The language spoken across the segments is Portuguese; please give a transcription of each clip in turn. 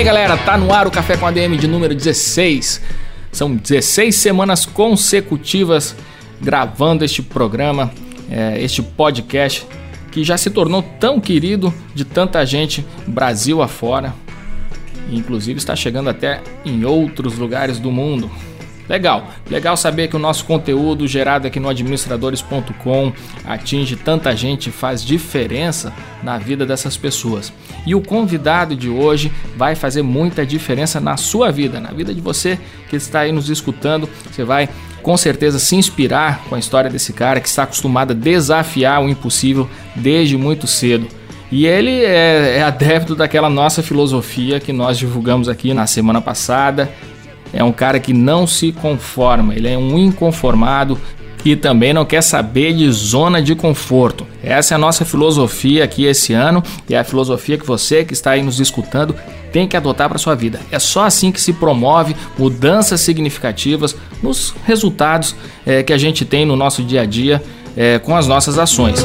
aí galera, tá no ar o Café com ADM de número 16. São 16 semanas consecutivas gravando este programa, é, este podcast que já se tornou tão querido de tanta gente Brasil afora, inclusive está chegando até em outros lugares do mundo. Legal, legal saber que o nosso conteúdo gerado aqui no administradores.com atinge tanta gente faz diferença na vida dessas pessoas. E o convidado de hoje vai fazer muita diferença na sua vida, na vida de você que está aí nos escutando. Você vai com certeza se inspirar com a história desse cara que está acostumado a desafiar o impossível desde muito cedo. E ele é, é adepto daquela nossa filosofia que nós divulgamos aqui na semana passada, é um cara que não se conforma, ele é um inconformado e também não quer saber de zona de conforto. Essa é a nossa filosofia aqui esse ano e é a filosofia que você que está aí nos escutando tem que adotar para sua vida. É só assim que se promove mudanças significativas nos resultados é, que a gente tem no nosso dia a dia é, com as nossas ações.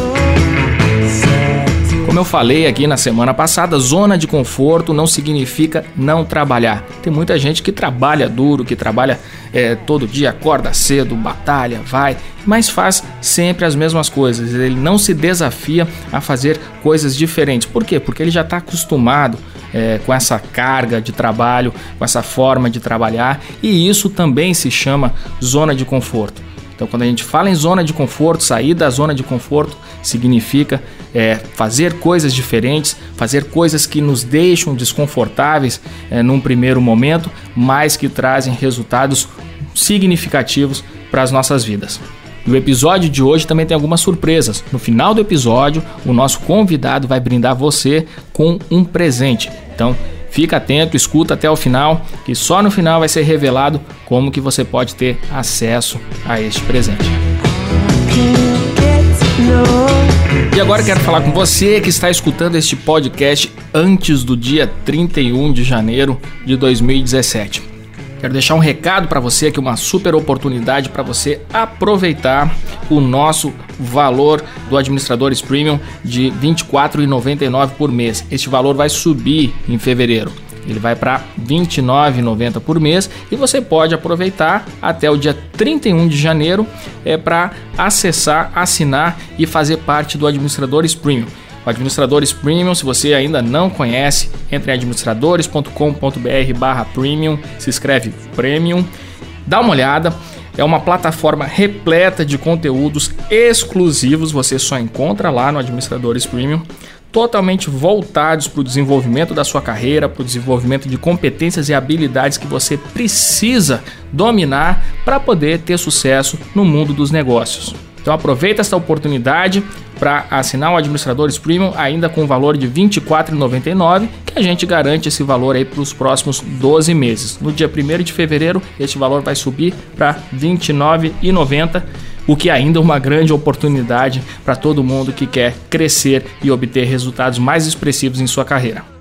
Como eu falei aqui na semana passada, zona de conforto não significa não trabalhar. Tem muita gente que trabalha duro, que trabalha é, todo dia, acorda cedo, batalha, vai, mas faz sempre as mesmas coisas. Ele não se desafia a fazer coisas diferentes. Por quê? Porque ele já está acostumado é, com essa carga de trabalho, com essa forma de trabalhar, e isso também se chama zona de conforto. Então, quando a gente fala em zona de conforto, sair da zona de conforto significa é, fazer coisas diferentes, fazer coisas que nos deixam desconfortáveis é, num primeiro momento, mas que trazem resultados significativos para as nossas vidas. E o episódio de hoje também tem algumas surpresas. No final do episódio, o nosso convidado vai brindar você com um presente. Então, Fica atento, escuta até o final, que só no final vai ser revelado como que você pode ter acesso a este presente. E agora quero falar com você que está escutando este podcast antes do dia 31 de janeiro de 2017. Quero deixar um recado para você aqui, uma super oportunidade para você aproveitar o nosso valor do Administradores Premium de R$ 24,99 por mês. Este valor vai subir em fevereiro. Ele vai para R$ 29,90 por mês e você pode aproveitar até o dia 31 de janeiro é, para acessar, assinar e fazer parte do Administradores Premium. O Administradores Premium, se você ainda não conhece, entre em administradores.com.br barra premium, se escreve premium, dá uma olhada. É uma plataforma repleta de conteúdos exclusivos, você só encontra lá no Administradores Premium, totalmente voltados para o desenvolvimento da sua carreira, para o desenvolvimento de competências e habilidades que você precisa dominar para poder ter sucesso no mundo dos negócios. Então aproveita essa oportunidade para assinar o Administradores Premium ainda com o valor de R$ 24,99, que a gente garante esse valor aí para os próximos 12 meses. No dia 1 de fevereiro, este valor vai subir para R$ 29,90 o que ainda é uma grande oportunidade para todo mundo que quer crescer e obter resultados mais expressivos em sua carreira.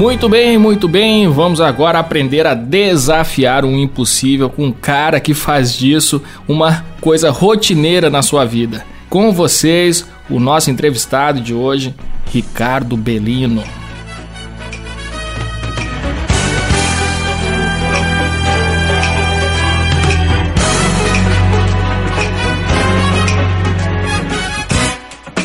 Muito bem, muito bem. Vamos agora aprender a desafiar o impossível com um cara que faz disso uma coisa rotineira na sua vida. Com vocês, o nosso entrevistado de hoje, Ricardo Belino.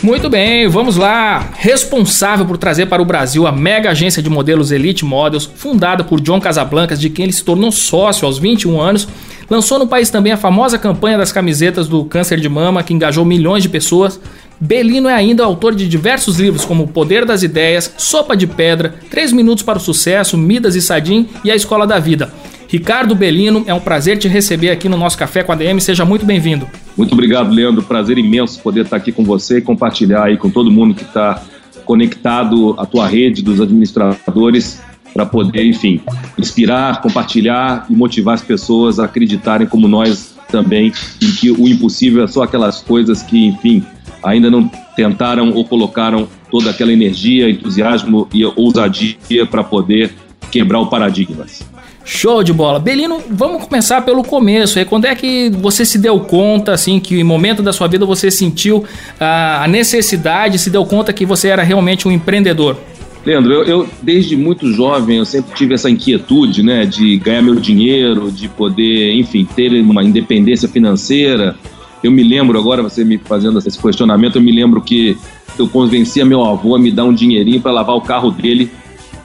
Muito bem, vamos lá. Responsável por trazer para o Brasil a mega agência de modelos Elite Models, fundada por John Casablancas, de quem ele se tornou sócio aos 21 anos, lançou no país também a famosa campanha das camisetas do câncer de mama, que engajou milhões de pessoas. Belino é ainda autor de diversos livros como O Poder das Ideias, Sopa de Pedra, 3 Minutos para o Sucesso, Midas e Sadim e A Escola da Vida. Ricardo Belino, é um prazer te receber aqui no nosso Café com a DM. Seja muito bem-vindo. Muito obrigado, Leandro. Prazer imenso poder estar aqui com você e compartilhar aí com todo mundo que está conectado à tua rede dos administradores para poder, enfim, inspirar, compartilhar e motivar as pessoas a acreditarem como nós também em que o impossível é só aquelas coisas que, enfim, ainda não tentaram ou colocaram toda aquela energia, entusiasmo e ousadia para poder quebrar o paradigmas. Show de bola. Belino, vamos começar pelo começo. Quando é que você se deu conta, assim, que em momento da sua vida você sentiu a necessidade, se deu conta que você era realmente um empreendedor? Leandro, eu, eu, desde muito jovem eu sempre tive essa inquietude, né, de ganhar meu dinheiro, de poder, enfim, ter uma independência financeira. Eu me lembro agora, você me fazendo esse questionamento, eu me lembro que eu convencia meu avô a me dar um dinheirinho para lavar o carro dele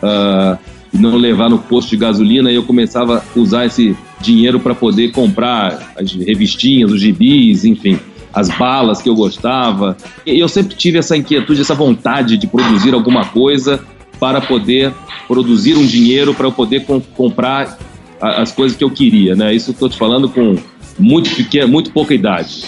uh, não levar no posto de gasolina. E eu começava a usar esse dinheiro para poder comprar as revistinhas, os gibis, enfim as balas que eu gostava. E eu sempre tive essa inquietude, essa vontade de produzir alguma coisa para poder produzir um dinheiro para eu poder com, comprar as coisas que eu queria, né? Isso estou te falando com muito pequena, muito pouca idade.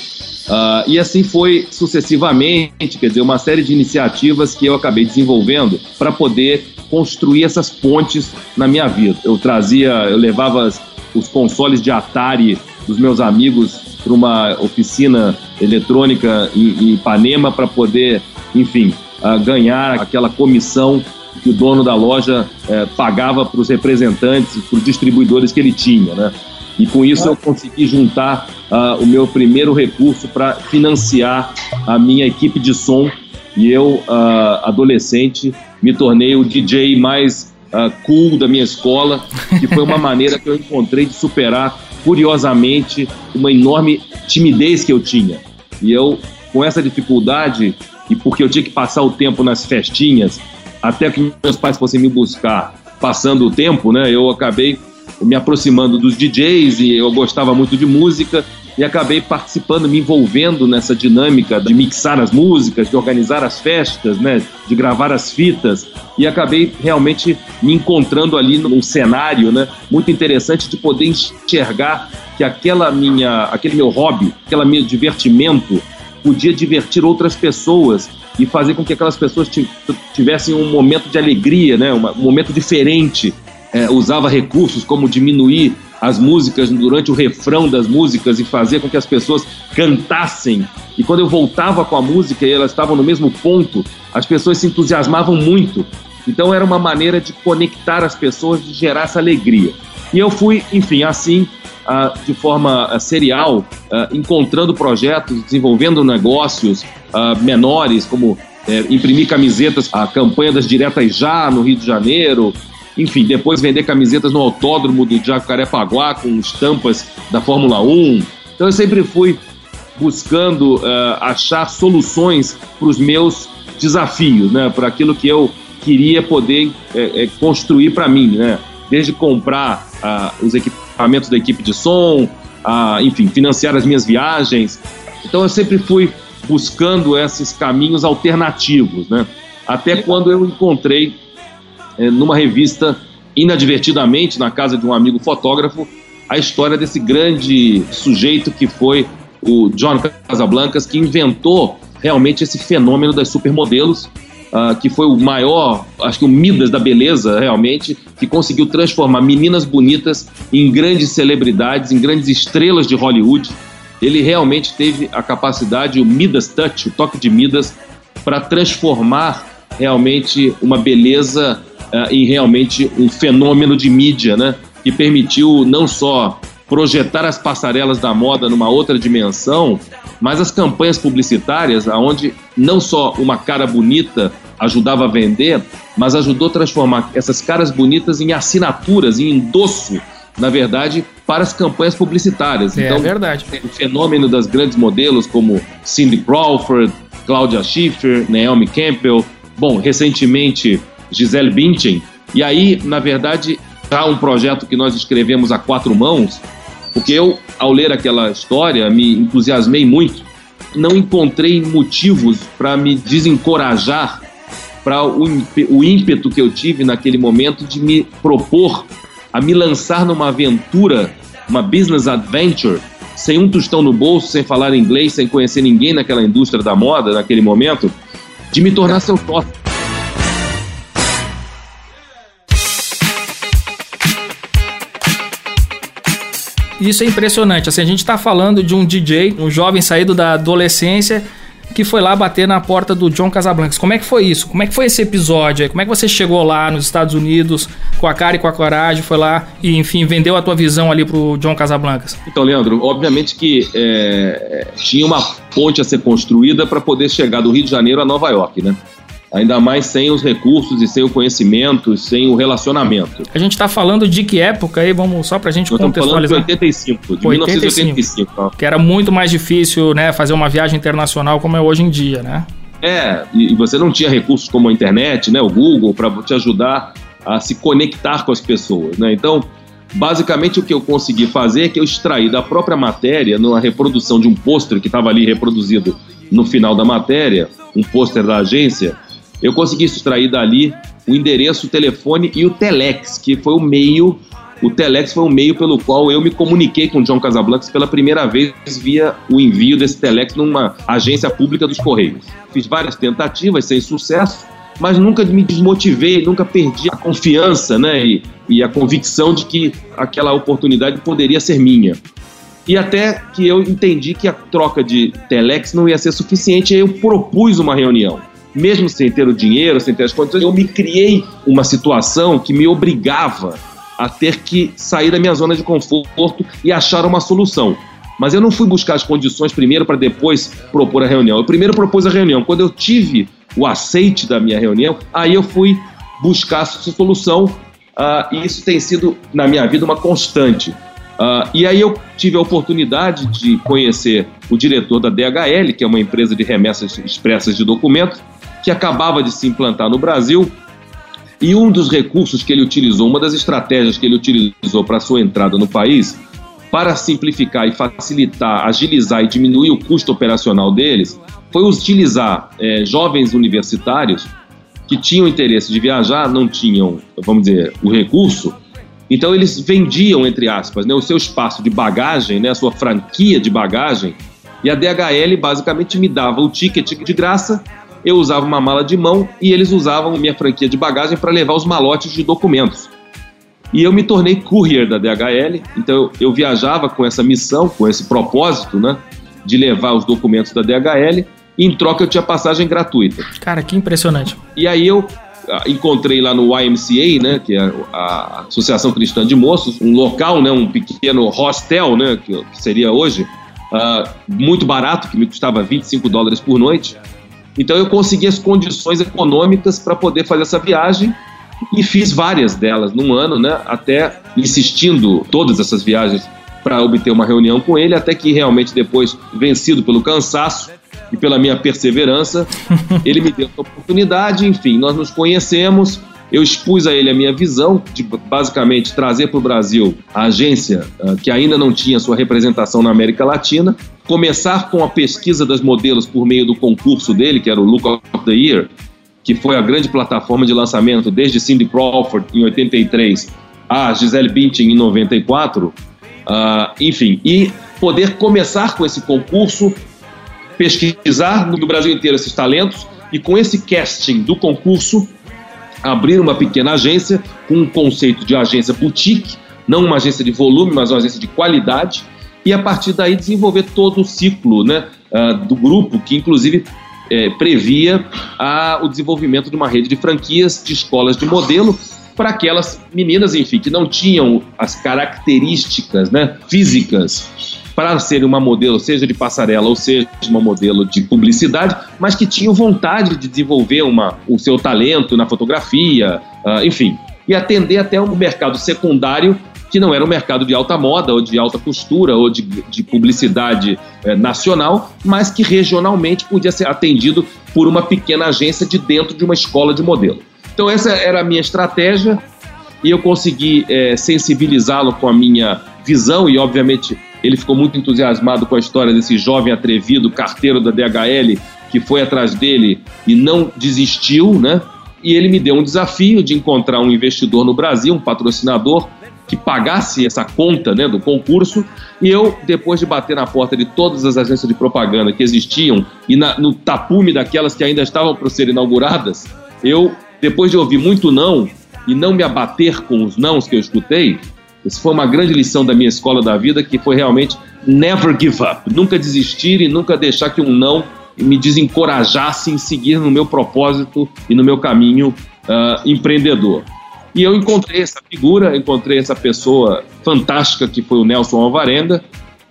Uh, e assim foi sucessivamente, quer dizer, uma série de iniciativas que eu acabei desenvolvendo para poder construir essas pontes na minha vida. Eu trazia, eu levava os consoles de Atari dos meus amigos para uma oficina eletrônica em Ipanema para poder, enfim, uh, ganhar aquela comissão que o dono da loja uh, pagava para os representantes, para os distribuidores que ele tinha, né? E com isso eu consegui juntar uh, o meu primeiro recurso para financiar a minha equipe de som e eu, ah, adolescente, me tornei o DJ mais cool da minha escola, que foi uma maneira que eu encontrei de superar curiosamente, uma enorme timidez que eu tinha. E eu, com essa dificuldade, e porque eu tinha que passar o tempo nas festinhas, até que meus pais fossem me buscar, passando o tempo, né, eu acabei me aproximando dos DJs e eu gostava muito de música e acabei participando, me envolvendo nessa dinâmica de mixar as músicas, de organizar as festas, né, de gravar as fitas e acabei realmente me encontrando ali num cenário, né, muito interessante de poder enxergar que aquela minha, aquele meu hobby, aquele meu divertimento podia divertir outras pessoas e fazer com que aquelas pessoas tivessem um momento de alegria, né, um momento diferente. É, usava recursos como diminuir as músicas durante o refrão das músicas e fazer com que as pessoas cantassem. E quando eu voltava com a música e elas estavam no mesmo ponto, as pessoas se entusiasmavam muito. Então era uma maneira de conectar as pessoas, de gerar essa alegria. E eu fui, enfim, assim, uh, de forma uh, serial, uh, encontrando projetos, desenvolvendo negócios menores, como eh, imprimir camisetas, a campanha das Diretas Já no Rio de Janeiro, enfim, depois vender camisetas no autódromo do Jacarepaguá com estampas da Fórmula 1. Então eu sempre fui buscando achar soluções para os meus desafios, né? Para aquilo que eu queria poder é, é, construir para mim, né? Desde comprar os equipamentos da equipe de som, uh, enfim, financiar as minhas viagens. Então eu sempre fui buscando esses caminhos alternativos, né? Até quando eu encontrei é, numa revista, inadvertidamente, na casa de um amigo fotógrafo, a história desse grande sujeito que foi o John Casablancas, que inventou realmente esse fenômeno das supermodelos, uh, que foi o maior, acho que o Midas da beleza, realmente, que conseguiu transformar meninas bonitas em grandes celebridades, em grandes estrelas de Hollywood. Ele realmente teve a capacidade, o Midas Touch, o toque de Midas, para transformar realmente uma beleza uh, em realmente um fenômeno de mídia, né? Que permitiu não só projetar as passarelas da moda numa outra dimensão, mas as campanhas publicitárias, aonde não só uma cara bonita ajudava a vender, mas ajudou a transformar essas caras bonitas em assinaturas, em endosso, na verdade, para as campanhas publicitárias. É, então, é verdade. O fenômeno das grandes modelos como Cindy Crawford, Claudia Schiffer, Naomi Campbell, bom, recentemente Gisele Bündchen. E aí, na verdade, há um projeto que nós escrevemos a quatro mãos, porque eu, ao ler aquela história, me entusiasmei muito. Não encontrei motivos para me desencorajar para o, ímpeto que eu tive naquele momento de me propor a me lançar numa aventura, uma business adventure, sem um tostão no bolso, sem falar inglês, sem conhecer ninguém naquela indústria da moda naquele momento, de me tornar seu sócio. Isso é impressionante. Assim, a gente está falando de um DJ, um jovem saído da adolescência que foi lá bater na porta do John Casablancas. Como é que foi isso? Como é que foi esse episódio? Como é que você chegou lá nos Estados Unidos com a cara e com a coragem, foi lá e, enfim, vendeu a tua visão ali pro John Casablancas? Então, Leandro, obviamente que é, tinha uma ponte a ser construída para poder chegar do Rio de Janeiro a Nova York, né? Ainda mais sem os recursos e sem o conhecimento, sem o relacionamento. A gente está falando de que época aí? Vamos só para a gente Nós contextualizar. Falando de 85, de 85, 1985. Que era muito mais difícil, né, fazer uma viagem internacional como é hoje em dia, né? É, e você não tinha recursos como a internet, né, o Google, para te ajudar a se conectar com as pessoas, né? Então, basicamente o que eu consegui fazer é que eu extraí da própria matéria, numa reprodução de um pôster que estava ali reproduzido no final da matéria, um pôster da agência, eu consegui extrair dali o endereço, o telefone e o telex, que foi o meio, o telex foi o meio pelo qual eu me comuniquei com o John Casablancas pela primeira vez via o envio desse telex numa agência pública dos Correios. Fiz várias tentativas sem sucesso, mas nunca me desmotivei, nunca perdi a confiança né, e, e a convicção de que aquela oportunidade poderia ser minha. E até que eu entendi que a troca de telex não ia ser suficiente, eu propus uma reunião mesmo sem ter o dinheiro, sem ter as condições, eu me criei uma situação que me obrigava a ter que sair da minha zona de conforto e achar uma solução. Mas eu não fui buscar as condições primeiro para depois propor a reunião. Eu primeiro propus a reunião. Quando eu tive o aceite da minha reunião, aí eu fui buscar a solução. Uh, e isso tem sido, na minha vida, uma constante. Uh, e aí eu tive a oportunidade de conhecer o diretor da DHL, que é uma empresa de remessas expressas de documentos, que acabava de se implantar no Brasil. E um dos recursos que ele utilizou, uma das estratégias que ele utilizou para sua entrada no país, para simplificar e facilitar, agilizar e diminuir o custo operacional deles, foi utilizar é, jovens universitários que tinham interesse de viajar, não tinham, vamos dizer, o recurso, então eles vendiam, entre aspas, né, o seu espaço de bagagem, né, a sua franquia de bagagem, e a DHL basicamente me dava o ticket de graça eu usava uma mala de mão e eles usavam minha franquia de bagagem para levar os malotes de documentos. E eu me tornei courier da DHL, então eu viajava com essa missão, com esse propósito, né, de levar os documentos da DHL e em troca eu tinha passagem gratuita. Cara, que impressionante. E aí eu ah, encontrei lá no YMCA, né, que é a Associação Cristã de Moços, um local, né, um pequeno hostel, né, que seria hoje, uh, muito barato, que me custava 25 dólares por noite. Então eu consegui as condições econômicas para poder fazer essa viagem e fiz várias delas num ano, né? Até insistindo todas essas viagens para obter uma reunião com ele, até que realmente depois, vencido pelo cansaço e pela minha perseverança, ele me deu a oportunidade, enfim, nós nos conhecemos, eu expus a ele a minha visão de basicamente trazer para o Brasil a agência uh, que ainda não tinha sua representação na América Latina, começar com a pesquisa das modelos por meio do concurso dele, que era o Look of the Year, que foi a grande plataforma de lançamento desde Cindy Crawford em 83 a Gisele Bündchen em 94, uh, ah, enfim, e poder começar com esse concurso, pesquisar no Brasil inteiro esses talentos e com esse casting do concurso abrir uma pequena agência com um conceito de agência boutique, não uma agência de volume, mas uma agência de qualidade, e a partir daí desenvolver todo o ciclo né, uh, do grupo, que inclusive é, previa a, o desenvolvimento de uma rede de franquias de escolas de modelo para aquelas meninas, enfim, que não tinham as características né, físicas para ser uma modelo, seja de passarela ou seja uma modelo de publicidade, mas que tinham vontade de desenvolver uma, o seu talento na fotografia, uh, enfim, e atender até um mercado secundário que não era um mercado de alta moda ou de alta costura ou de, de publicidade eh, nacional, mas que regionalmente podia ser atendido por uma pequena agência de dentro de uma escola de modelo. Então essa era a minha estratégia e eu consegui eh, sensibilizá-lo com a minha visão e obviamente ele ficou muito entusiasmado com a história desse jovem atrevido, carteiro da DHL, que foi atrás dele e não desistiu, né? E ele me deu um desafio de encontrar um investidor no Brasil, um patrocinador, que pagasse essa conta né, do concurso, e eu, depois de bater na porta de todas as agências de propaganda que existiam e na, no tapume daquelas que ainda estavam para ser inauguradas, eu, depois de ouvir muito não e não me abater com os nãos que eu escutei, isso foi uma grande lição da minha escola da vida, que foi realmente never give up, nunca desistir e nunca deixar que um não me desencorajasse em seguir no meu propósito e no meu caminho uh, empreendedor. E eu encontrei essa figura, encontrei essa pessoa fantástica que foi o Nelson Alvarenda,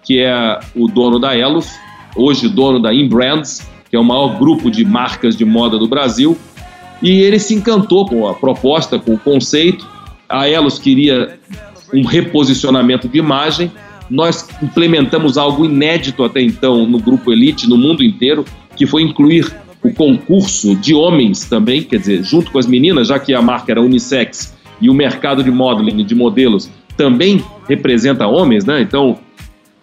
que é o dono da Elos, hoje dono da Inbrands, que é o maior grupo de marcas de moda do Brasil. E ele se encantou com a proposta, com o conceito. A Elos queria um reposicionamento de imagem. Nós implementamos algo inédito até então no grupo Elite, no mundo inteiro, que foi incluir o concurso de homens também, quer dizer, junto com as meninas, já que a marca era unissex e o mercado de modeling, de modelos, também representa homens, né? Então,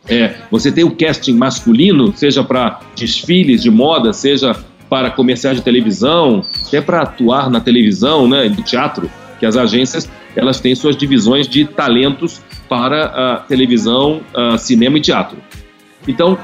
é, você tem o casting masculino, seja para desfiles de moda, seja para comerciais de televisão, até para atuar na televisão, né, no teatro, que as agências elas têm suas divisões de talentos para a televisão, cinema e teatro. Então,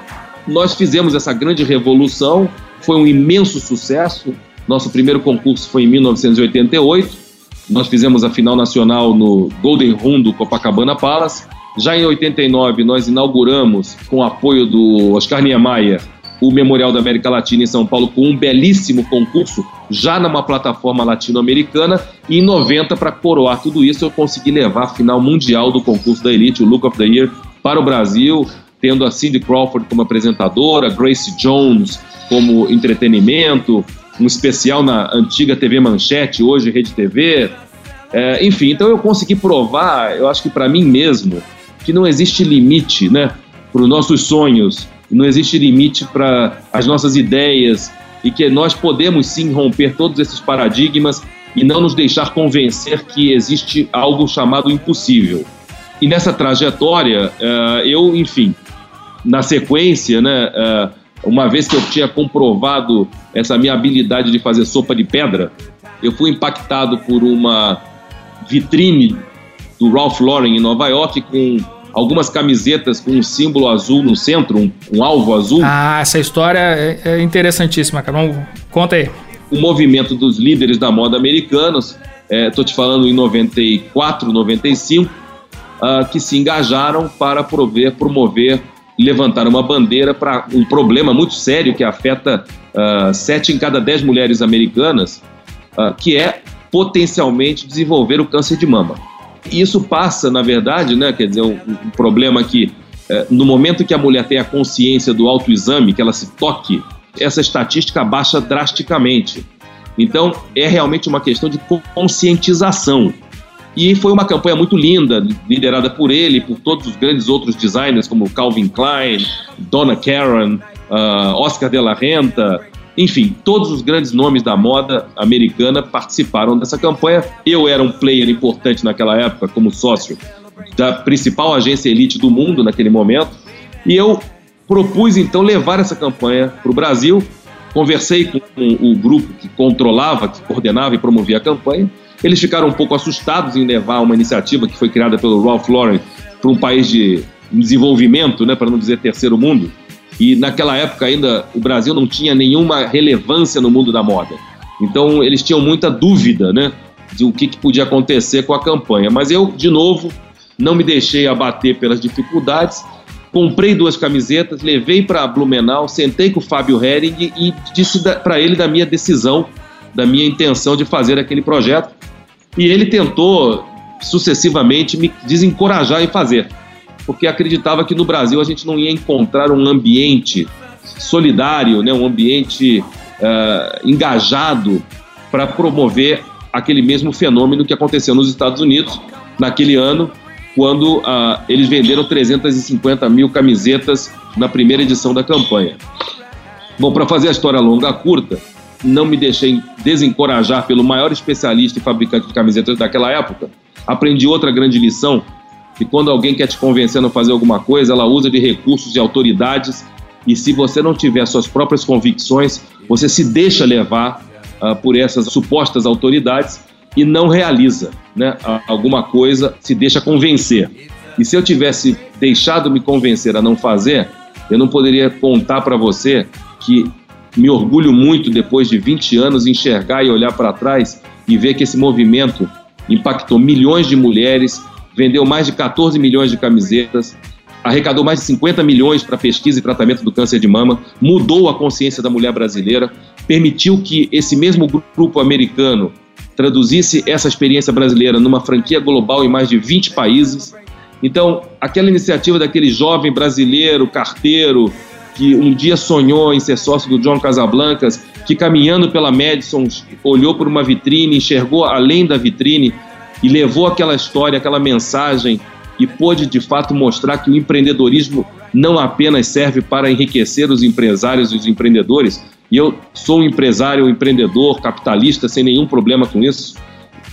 nós fizemos essa grande revolução, foi um imenso sucesso. Nosso primeiro concurso foi em 1988. Nós fizemos a final nacional no Golden Room do Copacabana Palace. Já em 89, nós inauguramos, com o apoio do Oscar Niemeyer, o Memorial da América Latina em São Paulo com um belíssimo concurso, já numa plataforma latino-americana. E em 90, para coroar tudo isso, eu consegui levar a final mundial do concurso da Elite, o Look of the Year, para o Brasil tendo a Cindy Crawford como apresentadora, Grace Jones como entretenimento, um especial na antiga TV Manchete, hoje Rede TV. É, enfim, então eu consegui provar, eu acho que para mim mesmo, que não existe limite né, para os nossos sonhos, não existe limite para as nossas ideias e que nós podemos sim romper todos esses paradigmas e não nos deixar convencer que existe algo chamado impossível. E nessa trajetória, é, eu, enfim, na sequência, né, é, uma vez que eu tinha comprovado essa minha habilidade de fazer sopa de pedra, eu fui impactado por uma vitrine do Ralph Lauren em Nova York com algumas camisetas com um símbolo azul no centro, um, um alvo azul. Ah, essa história é, é interessantíssima, cara. Conta aí. O movimento dos líderes da moda americanos, estou é, te falando em 94, 95, uh, que se engajaram para prover, promover levantar uma bandeira para um problema muito sério que afeta uh, sete em cada dez mulheres americanas, uh, que é potencialmente desenvolver o câncer de mama. E isso passa, na verdade, né, quer dizer, um, um problema que uh, no momento que a mulher tem a consciência do autoexame, que ela se toque, essa estatística baixa drasticamente. Então, é realmente uma questão de conscientização. E foi uma campanha muito linda, liderada por ele, por todos os grandes outros designers, como Calvin Klein, Donna Karan, uh, Oscar de la Renta, enfim, todos os grandes nomes da moda americana participaram dessa campanha. Eu era um player importante naquela época, como sócio da principal agência elite do mundo naquele momento, e eu propus então levar essa campanha para o Brasil. Conversei com o grupo que controlava, que coordenava e promovia a campanha, eles ficaram um pouco assustados em levar uma iniciativa que foi criada pelo Ralph Lauren para um país de desenvolvimento, né, para não dizer terceiro mundo. E naquela época ainda o Brasil não tinha nenhuma relevância no mundo da moda. Então eles tinham muita dúvida, né, de o que, que podia acontecer com a campanha. Mas eu, de novo, não me deixei abater pelas dificuldades. Comprei duas camisetas, levei para Blumenau, sentei com o Fábio Hering e disse para ele da minha decisão, da minha intenção de fazer aquele projeto. E ele tentou sucessivamente me desencorajar em fazer, porque acreditava que no Brasil a gente não ia encontrar um ambiente solidário, né, um ambiente uh, engajado para promover aquele mesmo fenômeno que aconteceu nos Estados Unidos naquele ano, quando uh, eles venderam 350 mil camisetas na primeira edição da campanha. Bom, para fazer a história longa curta, não me deixei desencorajar pelo maior especialista e fabricante de camisetas daquela época. Aprendi outra grande lição, que quando alguém quer te convencer a fazer alguma coisa, ela usa de recursos e autoridades, e se você não tiver suas próprias convicções, você se deixa levar uh, por essas supostas autoridades, e não realiza, né? Alguma coisa se deixa convencer. E se eu tivesse deixado me convencer a não fazer, eu não poderia contar para você que me orgulho muito depois de 20 anos enxergar e olhar para trás e ver que esse movimento impactou milhões de mulheres, vendeu mais de 14 milhões de camisetas, arrecadou mais de 50 milhões para pesquisa e tratamento do câncer de mama, mudou a consciência da mulher brasileira, permitiu que esse mesmo grupo americano traduzisse essa experiência brasileira numa franquia global em mais de 20 países. Então, aquela iniciativa daquele jovem brasileiro, carteiro, que um dia sonhou em ser sócio do John Casablancas, que caminhando pela Madison olhou por uma vitrine, enxergou além da vitrine e levou aquela história, aquela mensagem e pôde de fato mostrar que o empreendedorismo não apenas serve para enriquecer os empresários e os empreendedores, e eu sou um empresário, um empreendedor, capitalista, sem nenhum problema com isso,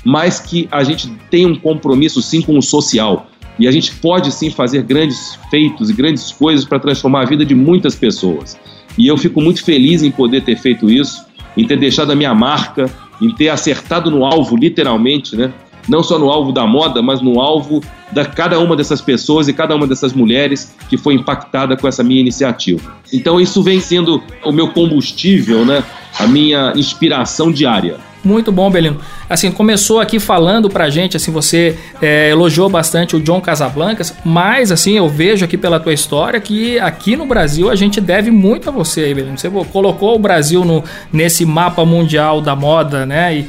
mas que a gente tem um compromisso sim com o social. E a gente pode sim fazer grandes feitos e grandes coisas para transformar a vida de muitas pessoas. E eu fico muito feliz em poder ter feito isso, em ter deixado a minha marca, em ter acertado no alvo, literalmente, né? não só no alvo da moda, mas no alvo da cada uma dessas pessoas e cada uma dessas mulheres que foi impactada com essa minha iniciativa. Então isso vem sendo o meu combustível, né? A minha inspiração diária. Muito bom, Belino. Assim, começou aqui falando pra gente, assim, você é, elogiou bastante o John Casablancas, mas, assim, eu vejo aqui pela tua história que aqui no Brasil a gente deve muito a você aí, Belino. Você colocou o Brasil no, nesse mapa mundial da moda, né? E,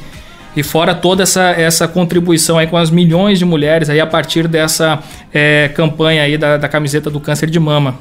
e fora toda essa, essa contribuição aí com as milhões de mulheres aí a partir dessa é, campanha aí da, da camiseta do câncer de mama.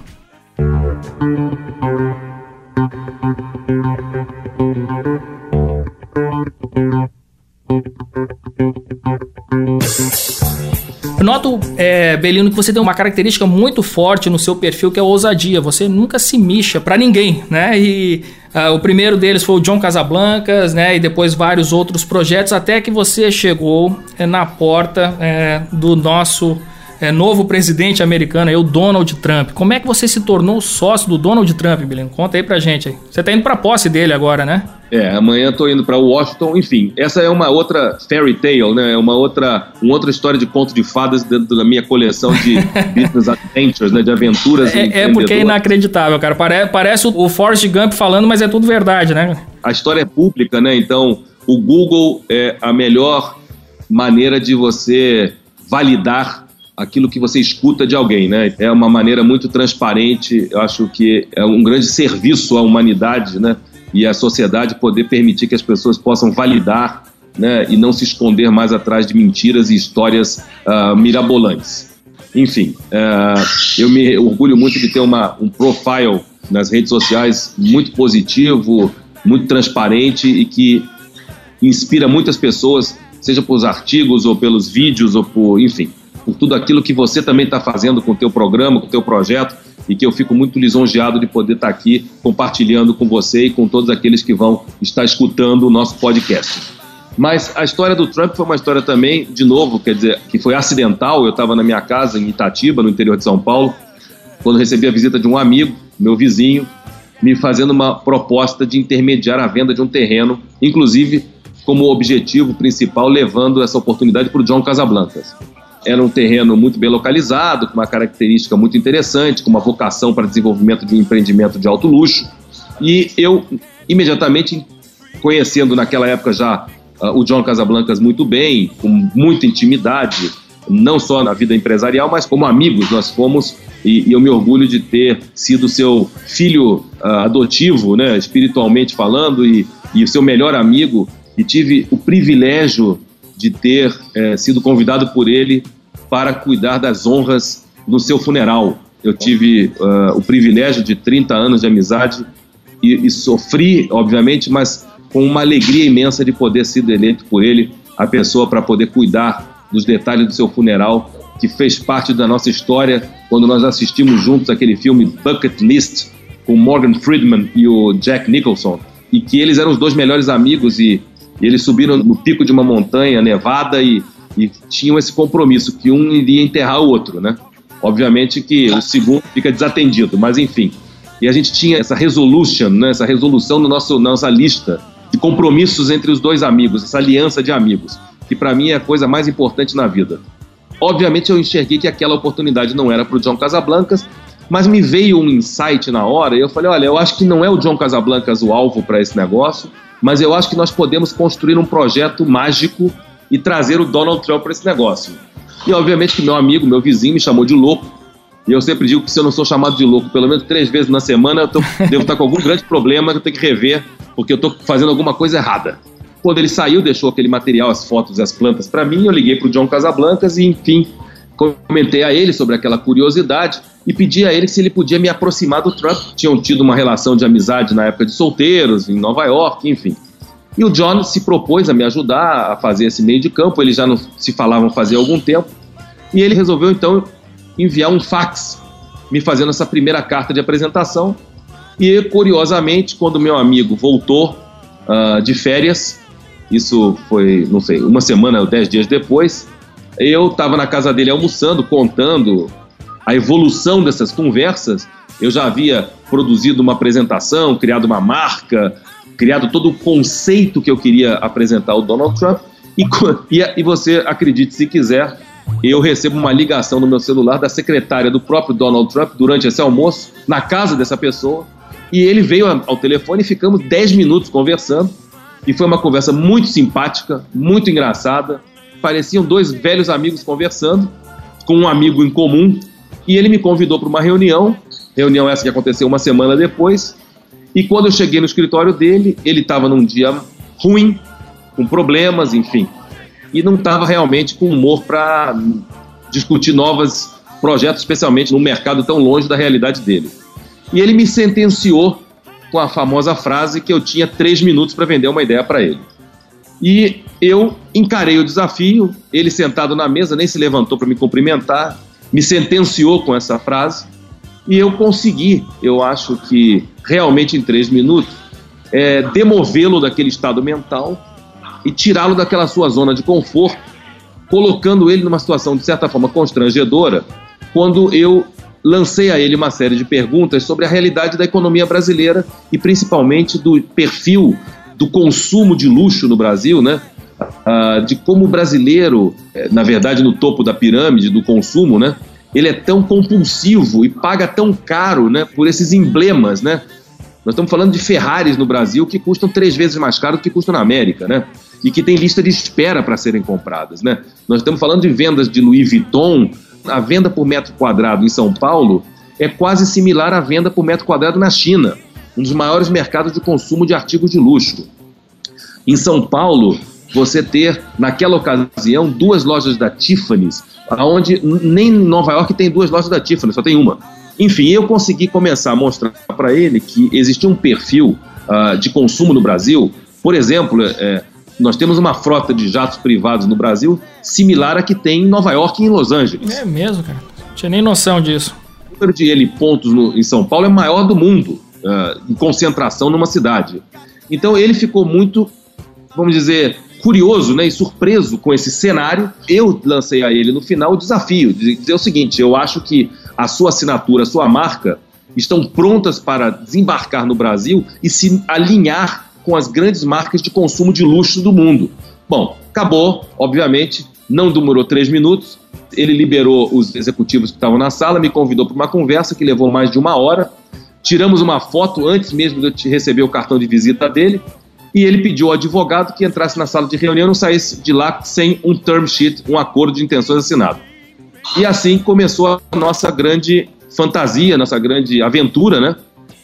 Noto, é, Belino, que você tem uma característica muito forte no seu perfil que é a ousadia. Você nunca se mixa para ninguém, né? E uh, o primeiro deles foi o John Casablancas, né? E depois vários outros projetos, até que você chegou é, na porta é, do nosso é, novo presidente americano, o Donald Trump. Como é que você se tornou sócio do Donald Trump, Bilino? Conta aí pra gente. Você tá indo pra posse dele agora, né? É, amanhã tô indo para Washington, enfim. Essa é uma outra fairy tale, né? É uma outra, uma outra história de conto de fadas dentro da minha coleção de business adventures, né? De aventuras. É, é porque é inacreditável, cara. Pare, parece o Forrest Gump falando, mas é tudo verdade, né? A história é pública, né? Então, o Google é a melhor maneira de você validar aquilo que você escuta de alguém, né? É uma maneira muito transparente, eu acho que é um grande serviço à humanidade, né? E à sociedade poder permitir que as pessoas possam validar, né? E não se esconder mais atrás de mentiras e histórias uh, mirabolantes. Enfim, uh, eu me orgulho muito de ter uma, um profile nas redes sociais muito positivo, muito transparente e que inspira muitas pessoas, seja por artigos ou pelos vídeos ou por, enfim, por tudo aquilo que você também está fazendo com o teu programa, com o teu projeto, e que eu fico muito lisonjeado de poder estar tá aqui compartilhando com você e com todos aqueles que vão estar escutando o nosso podcast. Mas a história do Trump foi uma história também, de novo, quer dizer, que foi acidental. Eu estava na minha casa em Itatiba, no interior de São Paulo, quando recebi a visita de um amigo, meu vizinho, me fazendo uma proposta de intermediar a venda de um terreno, inclusive como objetivo principal, levando essa oportunidade para o John Casablancas. Era um terreno muito bem localizado, com uma característica muito interessante, com uma vocação para desenvolvimento de um empreendimento de alto luxo. E eu, imediatamente, conhecendo naquela época já uh, o John Casablancas muito bem, com muita intimidade, não só na vida empresarial, mas como amigos nós fomos, e, e eu me orgulho de ter sido seu filho uh, adotivo, né, espiritualmente falando, e, e o seu melhor amigo, e tive o privilégio de ter é, sido convidado por ele para cuidar das honras no seu funeral. Eu tive uh, o privilégio de 30 anos de amizade e, e, sofri, obviamente, mas com uma alegria imensa de poder ser eleito por ele a pessoa para poder cuidar dos detalhes do seu funeral, que fez parte da nossa história quando nós assistimos juntos aquele filme Bucket List com Morgan Friedman e o Jack Nicholson, e que eles eram os dois melhores amigos e e eles subiram no pico de uma montanha nevada e, e tinham esse compromisso que um iria enterrar o outro, né? Obviamente que o segundo fica desatendido, mas enfim. E a gente tinha essa resolution, né, essa resolução no nosso, na nossa lista de compromissos entre os dois amigos, essa aliança de amigos, que para mim é a coisa mais importante na vida. Obviamente eu enxerguei que aquela oportunidade não era para o John Casablancas, mas me veio um insight na hora e eu falei, olha, eu acho que não é o John Casablancas o alvo para esse negócio, mas eu acho que nós podemos construir um projeto mágico e trazer o Donald Trump para esse negócio. E obviamente que meu amigo, meu vizinho me chamou de louco, e eu sempre digo que se eu não sou chamado de louco pelo menos três vezes na semana, eu tô, devo estar com algum grande problema que eu tenho que rever, porque eu estou fazendo alguma coisa errada. Quando ele saiu, deixou aquele material, as fotos e as plantas para mim, eu liguei para o John Casablancas e, enfim, comentei a ele sobre aquela curiosidade e pedi a ele se ele podia me aproximar do Trump. Tinham tido uma relação de amizade na época de solteiros, em Nova York, enfim. E o John se propôs a me ajudar a fazer esse meio de campo, eles já não se falavam fazer algum tempo, e ele resolveu então enviar um fax me fazendo essa primeira carta de apresentação. E curiosamente, quando meu amigo voltou uh, de férias, isso foi, não sei, uma semana ou dez dias depois. Eu estava na casa dele almoçando, contando a evolução dessas conversas. Eu já havia produzido uma apresentação, criado uma marca, criado todo o conceito que eu queria apresentar ao Donald Trump. E, e, você acredite se quiser, eu recebo uma ligação no meu celular da secretária do próprio Donald Trump durante esse almoço, na casa dessa pessoa. E ele veio ao telefone e ficamos 10 minutos conversando. E foi uma conversa muito simpática, muito engraçada. Pareciam dois velhos amigos conversando, com um amigo em comum. E ele me convidou para uma reunião, reunião essa que aconteceu uma semana depois. E quando eu cheguei no escritório dele, ele estava num dia ruim, com problemas, enfim. E não estava realmente com humor para discutir novos projetos, especialmente num mercado tão longe da realidade dele. E ele me sentenciou com a famosa frase que eu tinha três minutos para vender uma ideia para ele. E eu encarei o desafio, ele sentado na mesa, nem se levantou para me cumprimentar, me sentenciou com essa frase, e eu consegui, eu acho que realmente em três minutos, é, demovê-lo daquele estado mental e tirá-lo daquela sua zona de conforto, colocando ele numa situação de certa forma constrangedora, quando eu lancei a ele uma série de perguntas sobre a realidade da economia brasileira e principalmente do perfil do consumo de luxo no Brasil, né? Ah, de como o brasileiro, eh, na verdade, no topo da pirâmide do consumo, né? Ele é tão compulsivo e paga tão caro, né? Por esses emblemas, né? Nós estamos falando de Ferraris no Brasil que custam três vezes mais caro do que custam na América, né? E que tem lista de espera para serem compradas, né? Nós estamos falando de vendas de Louis Vuitton a venda por metro quadrado em São Paulo é quase similar à venda por metro quadrado na China, um dos maiores mercados de consumo de artigos de luxo. Em São Paulo, você ter, naquela ocasião, duas lojas da Tiffany's, onde nem em Nova York tem duas lojas da Tiffany, só tem uma. Enfim, eu consegui começar a mostrar para ele que existia um perfil uh, de consumo no Brasil. Por exemplo, é, nós temos uma frota de jatos privados no Brasil similar à que tem em Nova York e em Los Angeles. É mesmo, cara. Não tinha nem noção disso. O número de helipontos no, em São Paulo é maior do mundo, uh, em concentração numa cidade. Então ele ficou muito, vamos dizer, curioso né, e surpreso com esse cenário. Eu lancei a ele no final o desafio de dizer o seguinte: eu acho que a sua assinatura, a sua marca estão prontas para desembarcar no Brasil e se alinhar com as grandes marcas de consumo de luxo do mundo. Bom, acabou, obviamente, não demorou três minutos. Ele liberou os executivos que estavam na sala, me convidou para uma conversa que levou mais de uma hora. Tiramos uma foto antes mesmo de eu receber o cartão de visita dele. E ele pediu ao advogado que entrasse na sala de reunião e não saísse de lá sem um term sheet, um acordo de intenções assinado. E assim começou a nossa grande fantasia, nossa grande aventura, né?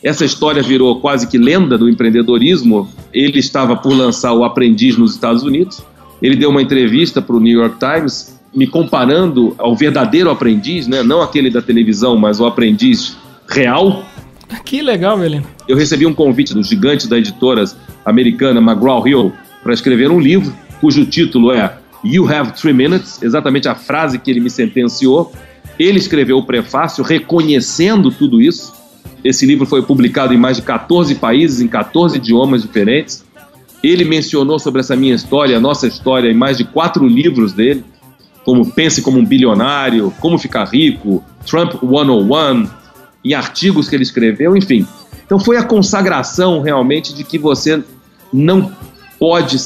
Essa história virou quase que lenda do empreendedorismo. Ele estava por lançar o Aprendiz nos Estados Unidos. Ele deu uma entrevista para o New York Times, me comparando ao verdadeiro aprendiz, né? não aquele da televisão, mas o aprendiz real. Que legal, Belino. Eu recebi um convite do gigante da editora americana McGraw-Hill para escrever um livro cujo título é You Have Three Minutes, exatamente a frase que ele me sentenciou. Ele escreveu o prefácio reconhecendo tudo isso esse livro foi publicado em mais de 14 países, em 14 idiomas diferentes. Ele mencionou sobre essa minha história, a nossa história, em mais de quatro livros dele, como Pense como um Bilionário, Como Ficar Rico, Trump 101, em artigos que ele escreveu, enfim. Então foi a consagração realmente de que você não pode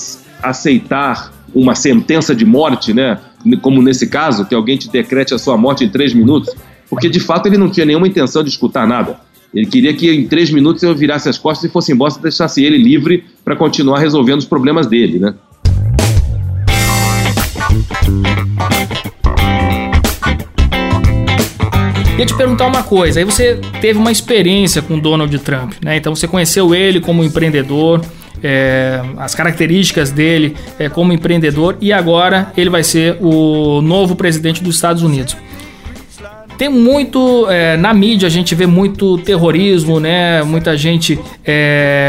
aceitar uma sentença de morte, né? Como nesse caso, que alguém te decrete a sua morte em três minutos, porque de fato ele não tinha nenhuma intenção de escutar nada. Ele queria que em três minutos eu virasse as costas e fosse embora e deixasse ele livre para continuar resolvendo os problemas dele, né? Queria te perguntar uma coisa. Aí você teve uma experiência com Donald Trump, né? Então você conheceu ele como empreendedor, é, as características dele é, como empreendedor e agora ele vai ser o novo presidente dos Estados Unidos. Tem muito é, na mídia a gente vê muito terrorismo, né? Muita gente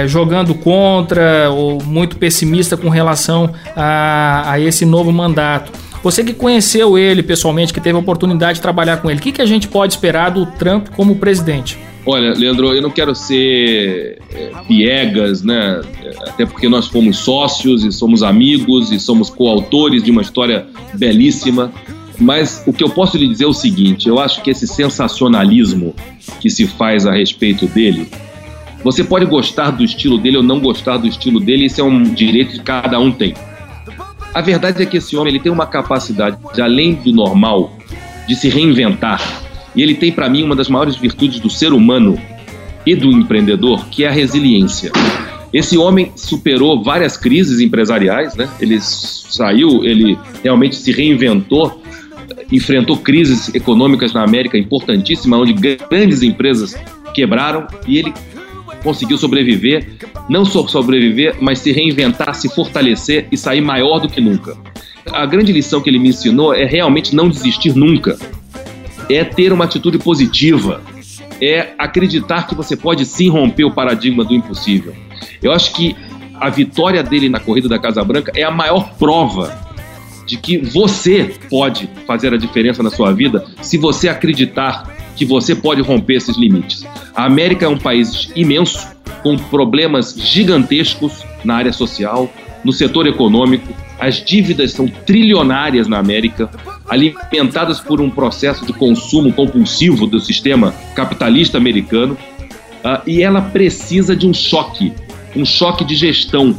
jogando contra ou muito pessimista com relação a, a esse novo mandato. Você que conheceu ele pessoalmente, que teve a oportunidade de trabalhar com ele, o que, que a gente pode esperar do Trump como presidente? Olha, Leandro, eu não quero ser é, piegas, né? Até porque nós fomos sócios e somos amigos e somos coautores de uma história belíssima. Mas o que eu posso lhe dizer é o seguinte: eu acho que esse sensacionalismo que se faz a respeito dele, você pode gostar do estilo dele ou não gostar do estilo dele, isso é um direito que cada um tem. A verdade é que esse homem ele tem uma capacidade, de, além do normal, de se reinventar. E ele tem, para mim, uma das maiores virtudes do ser humano e do empreendedor, que é a resiliência. Esse homem superou várias crises empresariais, né? Ele saiu, ele realmente se reinventou, enfrentou crises econômicas na América importantíssimas, onde grandes empresas quebraram e ele conseguiu sobreviver, não só sobreviver, mas se reinventar, se fortalecer e sair maior do que nunca. A grande lição que ele me ensinou é realmente não desistir nunca. É ter uma atitude positiva. É acreditar que você pode sim romper o paradigma do impossível. Eu acho que a vitória dele na corrida da Casa Branca é a maior prova de que você pode fazer a diferença na sua vida se você acreditar que você pode romper esses limites. A América é um país imenso, com problemas gigantescos na área social, no setor econômico. As dívidas são trilionárias na América, alimentadas por um processo de consumo compulsivo do sistema capitalista americano. Uh, e ela precisa de um choque, um choque de gestão,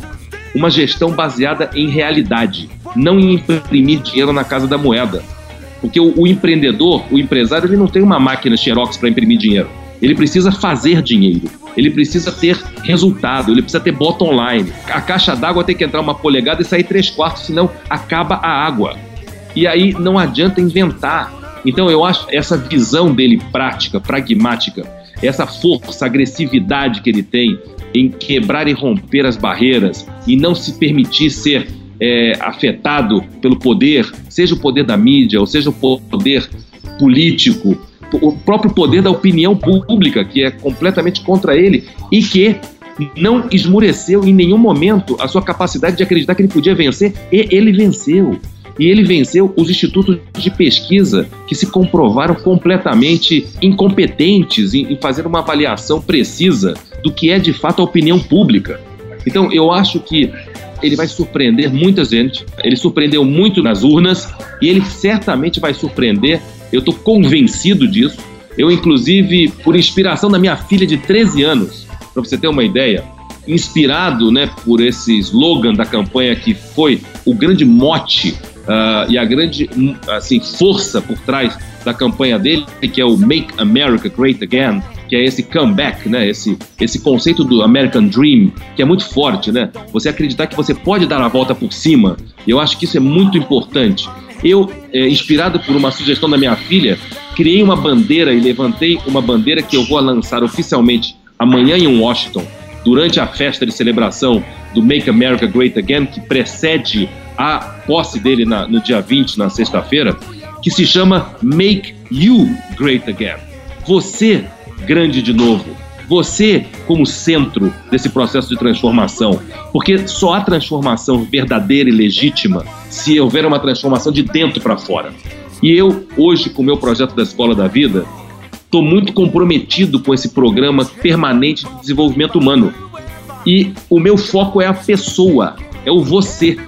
uma gestão baseada em realidade, não em imprimir dinheiro na casa da moeda. Porque o, o empreendedor, o empresário, ele não tem uma máquina Xerox para imprimir dinheiro. Ele precisa fazer dinheiro. Ele precisa ter resultado. Ele precisa ter bottom line. A caixa d'água tem que entrar uma polegada e sair três quartos, senão acaba a água. E aí não adianta inventar. Então eu acho essa visão dele prática, pragmática, essa força, agressividade que ele tem em quebrar e romper as barreiras e não se permitir ser é, afetado pelo poder, seja o poder da mídia, ou seja o poder político, o próprio poder da opinião pública, que é completamente contra ele e que não esmureceu em nenhum momento a sua capacidade de acreditar que ele podia vencer, e ele venceu. E ele venceu os institutos de pesquisa que se comprovaram completamente incompetentes em, em fazer uma avaliação precisa do que é de fato a opinião pública. Então, eu acho que ele vai surpreender muita gente. Ele surpreendeu muito nas urnas e ele certamente vai surpreender. Eu estou convencido disso. Eu, inclusive, por inspiração da minha filha de 13 anos, para você ter uma ideia, inspirado né, por esse slogan da campanha que foi o grande mote uh, e a grande assim, força por trás da campanha dele, que é o Make America Great Again, que é esse comeback, né? Esse, esse conceito do American Dream, que é muito forte, né? Você acreditar que você pode dar a volta por cima. Eu acho que isso é muito importante. Eu, é, inspirado por uma sugestão da minha filha, criei uma bandeira e levantei uma bandeira que eu vou lançar oficialmente amanhã em Washington, durante a festa de celebração do Make America Great Again, que precede a posse dele na, no dia 20, na sexta-feira, que se chama Make You Great Again. Você grande de novo. Você como centro desse processo de transformação. Porque só há transformação verdadeira e legítima se houver uma transformação de dentro para fora. E eu, hoje, com o meu projeto da Escola da Vida, estou muito comprometido com esse programa permanente de desenvolvimento humano. E o meu foco é a pessoa, é o você.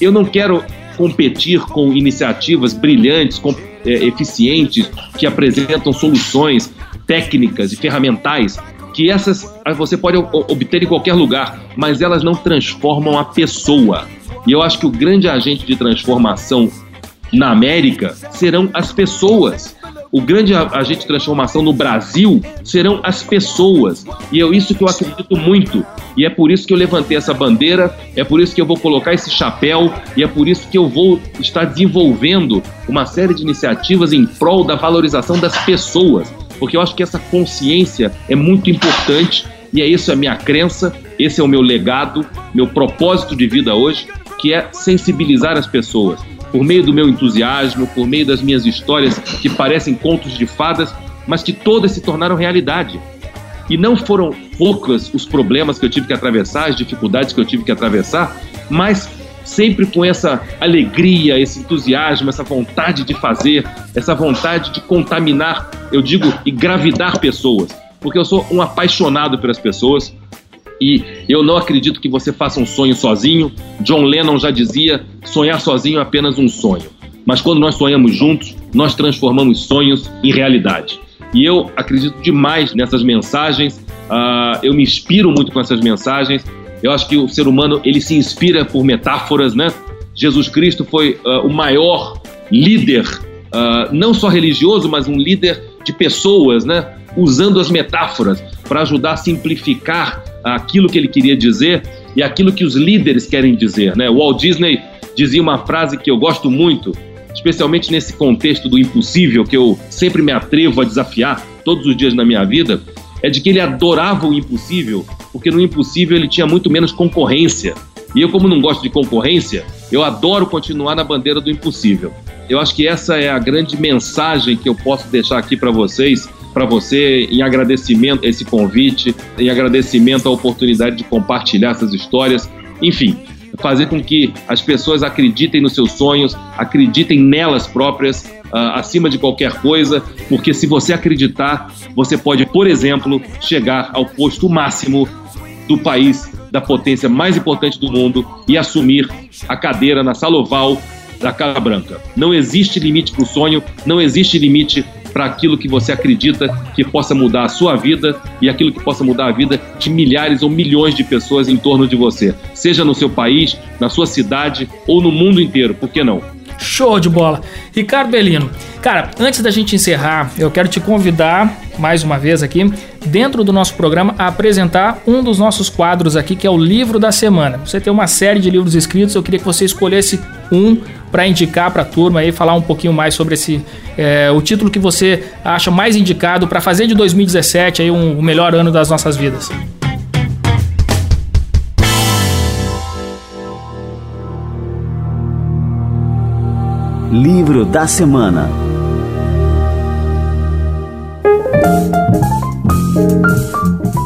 Eu não quero competir com iniciativas brilhantes, com, é, eficientes, que apresentam soluções técnicas e ferramentais que essas você pode obter em qualquer lugar, mas elas não transformam a pessoa. E eu acho que o grande agente de transformação na América serão as pessoas. O grande agente de transformação no Brasil serão as pessoas. E é isso que eu acredito muito. E é por isso que eu levantei essa bandeira, é por isso que eu vou colocar esse chapéu, e é por isso que eu vou estar desenvolvendo uma série de iniciativas em prol da valorização das pessoas. Porque eu acho que essa consciência é muito importante e é isso a minha crença, esse é o meu legado, meu propósito de vida hoje, que é sensibilizar as pessoas por meio do meu entusiasmo, por meio das minhas histórias que parecem contos de fadas, mas que todas se tornaram realidade. E não foram poucos os problemas que eu tive que atravessar, as dificuldades que eu tive que atravessar, mas sempre com essa alegria, esse entusiasmo, essa vontade de fazer, essa vontade de contaminar, eu digo, e gravidar pessoas. Porque eu sou um apaixonado pelas pessoas, e eu não acredito que você faça um sonho sozinho. John Lennon já dizia: sonhar sozinho é apenas um sonho. Mas quando nós sonhamos juntos, nós transformamos sonhos em realidade. E eu acredito demais nessas mensagens. Uh, eu me inspiro muito com essas mensagens. Eu acho que o ser humano ele se inspira por metáforas, né? Jesus Cristo foi uh, o maior líder, uh, não só religioso, mas um líder de pessoas, né? Usando as metáforas para ajudar a simplificar aquilo que ele queria dizer e aquilo que os líderes querem dizer. Né? Walt Disney dizia uma frase que eu gosto muito, especialmente nesse contexto do impossível, que eu sempre me atrevo a desafiar todos os dias na minha vida, é de que ele adorava o impossível, porque no impossível ele tinha muito menos concorrência. E eu, como não gosto de concorrência, eu adoro continuar na bandeira do impossível. Eu acho que essa é a grande mensagem que eu posso deixar aqui para vocês para você em agradecimento a esse convite, em agradecimento à oportunidade de compartilhar essas histórias. Enfim, fazer com que as pessoas acreditem nos seus sonhos, acreditem nelas próprias, acima de qualquer coisa, porque se você acreditar, você pode, por exemplo, chegar ao posto máximo do país da potência mais importante do mundo e assumir a cadeira na sala oval da Casa Branca. Não existe limite para o sonho, não existe limite para aquilo que você acredita que possa mudar a sua vida e aquilo que possa mudar a vida de milhares ou milhões de pessoas em torno de você, seja no seu país, na sua cidade ou no mundo inteiro, por que não? Show de bola. Ricardo Belino, cara, antes da gente encerrar, eu quero te convidar mais uma vez aqui, dentro do nosso programa, a apresentar um dos nossos quadros aqui, que é o livro da semana. Você tem uma série de livros escritos, eu queria que você escolhesse um para indicar para a turma e falar um pouquinho mais sobre esse é, o título que você acha mais indicado para fazer de 2017 aí um, o melhor ano das nossas vidas. Livro da Semana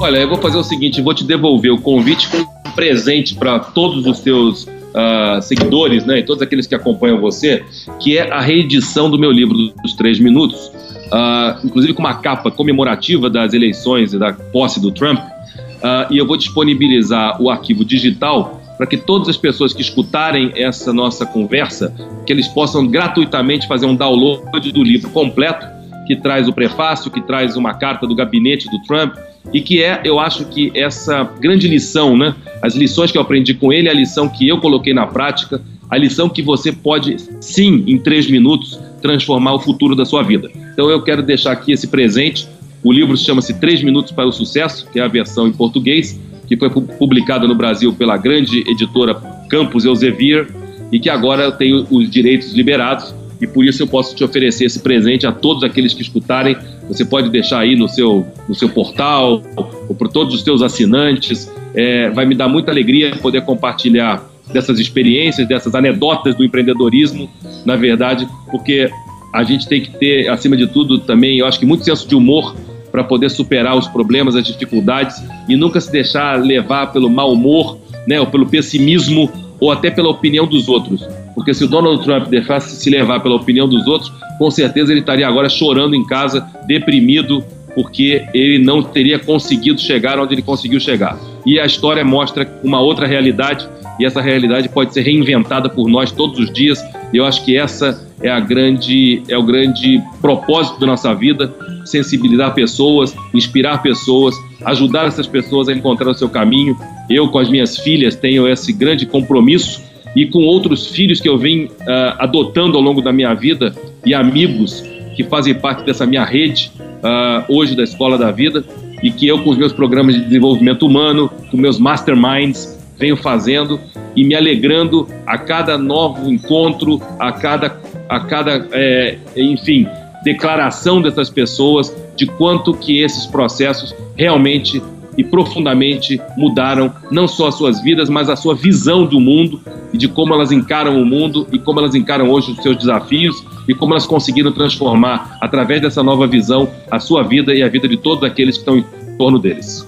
Olha, eu vou fazer o seguinte: vou te devolver o convite com um presente para todos os teus uh, seguidores, né, e todos aqueles que acompanham você, que é a reedição do meu livro dos três minutos, uh, inclusive com uma capa comemorativa das eleições e da posse do Trump. Uh, e eu vou disponibilizar o arquivo digital para que todas as pessoas que escutarem essa nossa conversa, que eles possam gratuitamente fazer um download do livro completo, que traz o prefácio, que traz uma carta do gabinete do Trump, e que é, eu acho que essa grande lição, né? As lições que eu aprendi com ele, a lição que eu coloquei na prática, a lição que você pode, sim, em três minutos, transformar o futuro da sua vida. Então eu quero deixar aqui esse presente. O livro chama-se Três Minutos para o Sucesso, que é a versão em português, que foi publicada no Brasil pela grande editora Campos Elsevier e que agora eu tenho os direitos liberados e por isso eu posso te oferecer esse presente a todos aqueles que escutarem. Você pode deixar aí no seu, no seu portal ou para todos os seus assinantes. É, vai me dar muita alegria poder compartilhar dessas experiências, dessas anedotas do empreendedorismo, na verdade, porque a gente tem que ter, acima de tudo, também, eu acho que muito senso de humor para poder superar os problemas, as dificuldades e nunca se deixar levar pelo mau humor, né, ou pelo pessimismo ou até pela opinião dos outros. Porque se o Donald Trump deixasse se levar pela opinião dos outros, com certeza ele estaria agora chorando em casa, deprimido, porque ele não teria conseguido chegar onde ele conseguiu chegar. E a história mostra uma outra realidade, e essa realidade pode ser reinventada por nós todos os dias. E eu acho que essa é a grande é o grande propósito da nossa vida, sensibilizar pessoas, inspirar pessoas, ajudar essas pessoas a encontrar o seu caminho. Eu com as minhas filhas tenho esse grande compromisso e com outros filhos que eu vim uh, adotando ao longo da minha vida e amigos que fazem parte dessa minha rede uh, hoje da Escola da Vida e que eu com os meus programas de desenvolvimento humano, com meus masterminds, venho fazendo e me alegrando a cada novo encontro, a cada, a cada é, enfim, declaração dessas pessoas de quanto que esses processos realmente e profundamente mudaram não só as suas vidas, mas a sua visão do mundo e de como elas encaram o mundo e como elas encaram hoje os seus desafios e como elas conseguiram transformar, através dessa nova visão, a sua vida e a vida de todos aqueles que estão em torno deles.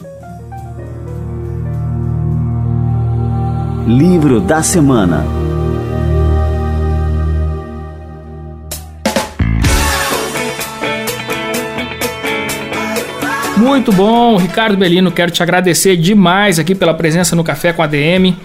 Livro da Semana Muito bom, Ricardo Belino, quero te agradecer demais aqui pela presença no Café com a DM.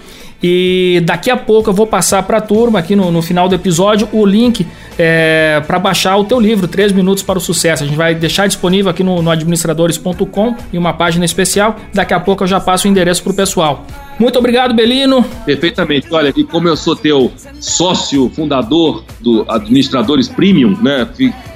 E daqui a pouco eu vou passar para a turma aqui no, no, final do episódio o link é, para baixar o teu livro, 3 Minutos para o Sucesso. A gente vai deixar disponível aqui no, no administradores.com em uma página especial. Daqui a pouco eu já passo o endereço para o pessoal. Muito obrigado, Belino. Perfeitamente. Olha, e como eu sou teu sócio fundador do Administradores Premium, né?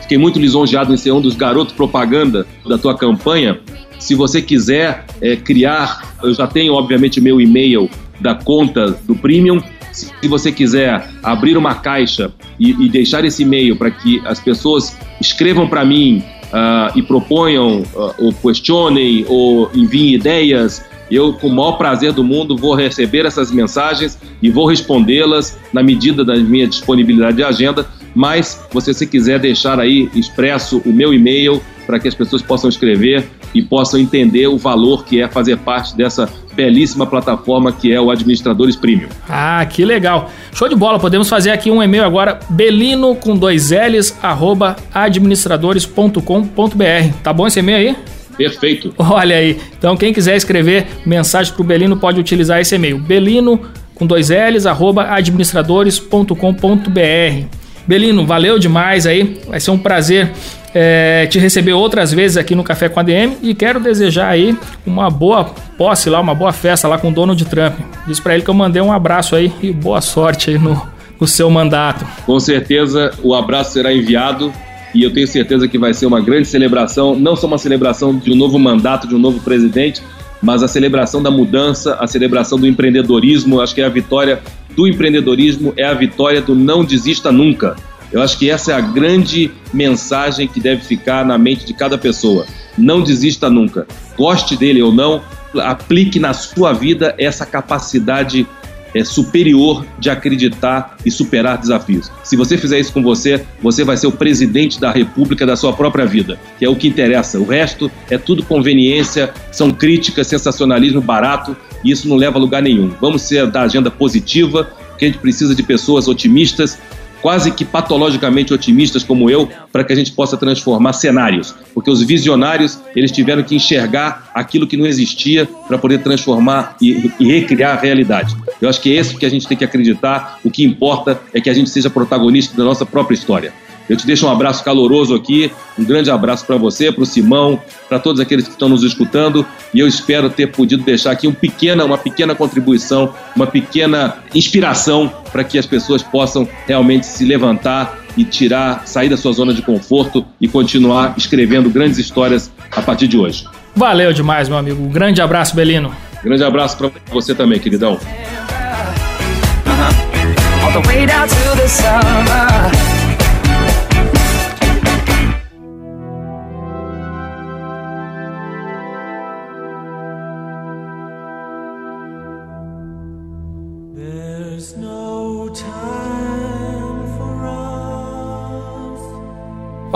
Fiquei muito lisonjeado em ser um dos garotos propaganda da tua campanha. Se você quiser é, criar, eu já tenho, obviamente, meu e-mail da conta do Premium. Se você quiser abrir uma caixa e, e deixar esse e-mail para que as pessoas escrevam para mim uh, e proponham, uh, ou questionem, ou enviem ideias, eu, com o maior prazer do mundo, vou receber essas mensagens e vou respondê-las na medida da minha disponibilidade de agenda mas você se quiser deixar aí expresso o meu e-mail para que as pessoas possam escrever e possam entender o valor que é fazer parte dessa belíssima plataforma que é o Administradores Premium. Ah, que legal. Show de bola. Podemos fazer aqui um e-mail agora, belino com dois L's, arroba administradores.com.br. Tá bom esse e-mail aí? Perfeito. Olha aí. Então, quem quiser escrever mensagem para o Belino pode utilizar esse e-mail. Belino com dois L's, arroba administradores.com.br. Belino, valeu demais aí. Vai ser um prazer é, te receber outras vezes aqui no Café com a DM e quero desejar aí uma boa posse lá, uma boa festa lá com o Donald Trump. Diz para ele que eu mandei um abraço aí e boa sorte aí no, no seu mandato. Com certeza o abraço será enviado e eu tenho certeza que vai ser uma grande celebração, não só uma celebração de um novo mandato, de um novo presidente, mas a celebração da mudança, a celebração do empreendedorismo, acho que é a vitória do empreendedorismo é a vitória do não desista nunca. Eu acho que essa é a grande mensagem que deve ficar na mente de cada pessoa. Não desista nunca. Goste dele ou não, aplique na sua vida essa capacidade é, superior de acreditar e superar desafios. Se você fizer isso com você, você vai ser o presidente da república da sua própria vida, que é o que interessa. O resto é tudo conveniência, são críticas, sensacionalismo barato, e isso não leva a lugar nenhum. Vamos ser da agenda positiva, que a gente precisa de pessoas otimistas quase que patologicamente otimistas como eu, para que a gente possa transformar cenários, porque os visionários eles tiveram que enxergar aquilo que não existia para poder transformar e, e, recriar a realidade. Eu acho que é isso que a gente tem que acreditar. O que importa é que a gente seja protagonista da nossa própria história. Eu te deixo um abraço caloroso aqui, um grande abraço para você, para o Simão, para todos aqueles que estão nos escutando e eu espero ter podido deixar aqui um pequena, uma pequena contribuição, uma pequena inspiração para que as pessoas possam realmente se levantar e tirar, sair da sua zona de conforto e continuar escrevendo grandes histórias a partir de hoje. Valeu demais, meu amigo. Um grande abraço, Belino. Grande abraço para você também, queridão.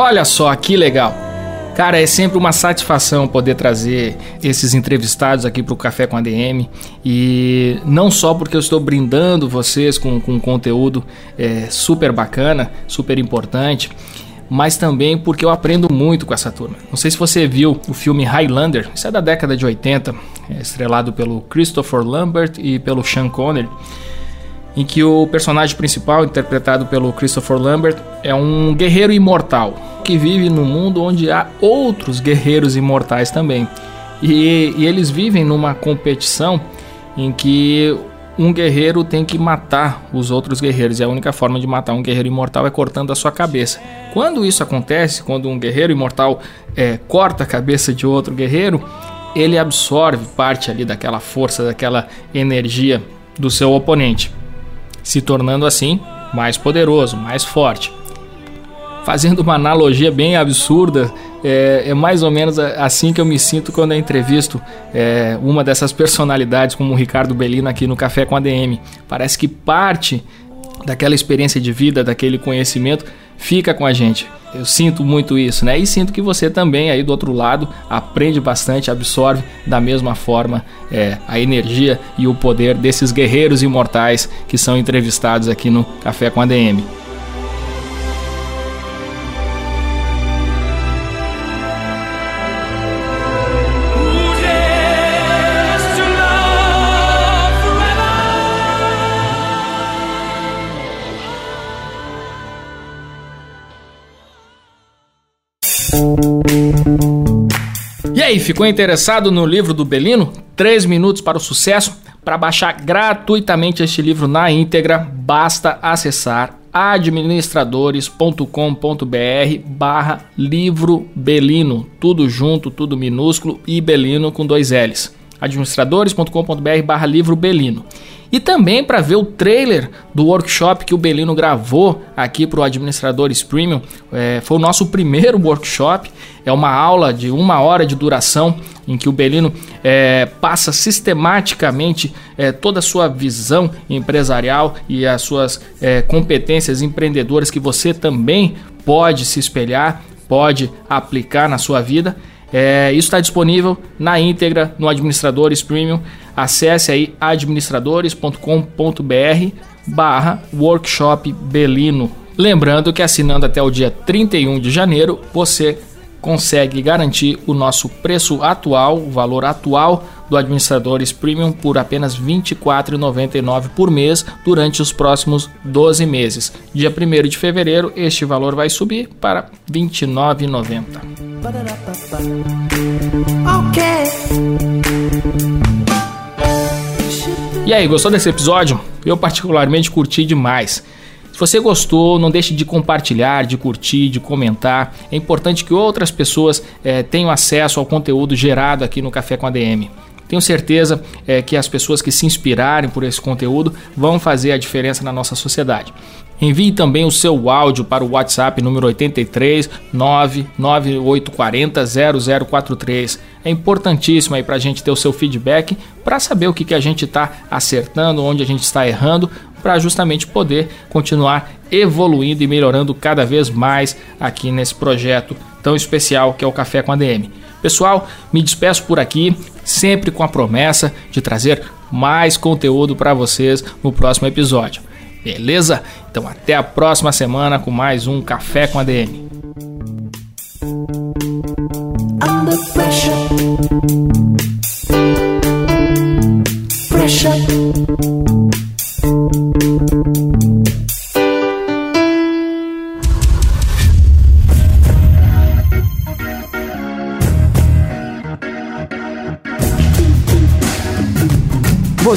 Olha só que legal. Cara, é sempre uma satisfação poder trazer esses entrevistados aqui para o Café com a DM e não só porque eu estou brindando vocês com, com conteúdo é, super bacana, super importante, mas também porque eu aprendo muito com essa turma. Não sei se você viu o filme Highlander, isso é da década de 80, é estrelado pelo Christopher Lambert e pelo Sean Connery em que o personagem principal, interpretado pelo Christopher Lambert, é um guerreiro imortal que vive num mundo onde há outros guerreiros imortais também. E, e eles vivem numa competição em que um guerreiro tem que matar os outros guerreiros e a única forma de matar um guerreiro imortal é cortando a sua cabeça. Quando isso acontece, quando um guerreiro imortal é, corta a cabeça de outro guerreiro, ele absorve parte ali daquela força, daquela energia do seu oponente, se tornando assim mais poderoso, mais forte. Fazendo uma analogia bem absurda, é, é, mais ou menos assim que eu me sinto quando eu entrevisto é, uma dessas personalidades, como o Ricardo Bellino aqui no Café com a DM. Parece que parte daquela experiência de vida, daquele conhecimento, fica com a gente. Eu sinto muito isso, né? E sinto que você também aí do outro lado aprende bastante, absorve da mesma forma é, a energia e o poder desses guerreiros imortais que são entrevistados aqui no Café com a aí, ficou interessado no livro do Belino? 3 minutos para o sucesso? Para baixar gratuitamente este livro na íntegra, basta acessar administradores.com.br barra livro Belino, tudo junto, tudo minúsculo e Belino com dois L's. administradores.com.br barra livro Belino. E também para ver o trailer do workshop que o Belino gravou aqui para o Administradores Premium. É, foi o nosso primeiro workshop. É uma aula de uma hora de duração em que o Belino é, passa sistematicamente é, toda a sua visão empresarial e as suas é, competências empreendedoras que você também pode se espelhar, pode aplicar na sua vida. É, isso está disponível na íntegra no Administradores Premium. Acesse aí administradores.com.br barra workshop Belino. Lembrando que assinando até o dia 31 de janeiro, você consegue garantir o nosso preço atual, o valor atual do Administradores Premium por apenas R$ 24,99 por mês durante os próximos 12 meses. Dia 1 de fevereiro, este valor vai subir para R$ 29,90. E aí, gostou desse episódio? Eu particularmente curti demais. Se você gostou, não deixe de compartilhar, de curtir, de comentar. É importante que outras pessoas é, tenham acesso ao conteúdo gerado aqui no Café com a DM. Tenho certeza é, que as pessoas que se inspirarem por esse conteúdo vão fazer a diferença na nossa sociedade. Envie também o seu áudio para o WhatsApp número 83 99840 0043. É importantíssimo aí para a gente ter o seu feedback para saber o que, que a gente está acertando, onde a gente está errando, para justamente poder continuar evoluindo e melhorando cada vez mais aqui nesse projeto tão especial que é o Café com a DM. Pessoal, me despeço por aqui, sempre com a promessa de trazer mais conteúdo para vocês no próximo episódio. Beleza? Então até a próxima semana com mais um Café com a DM.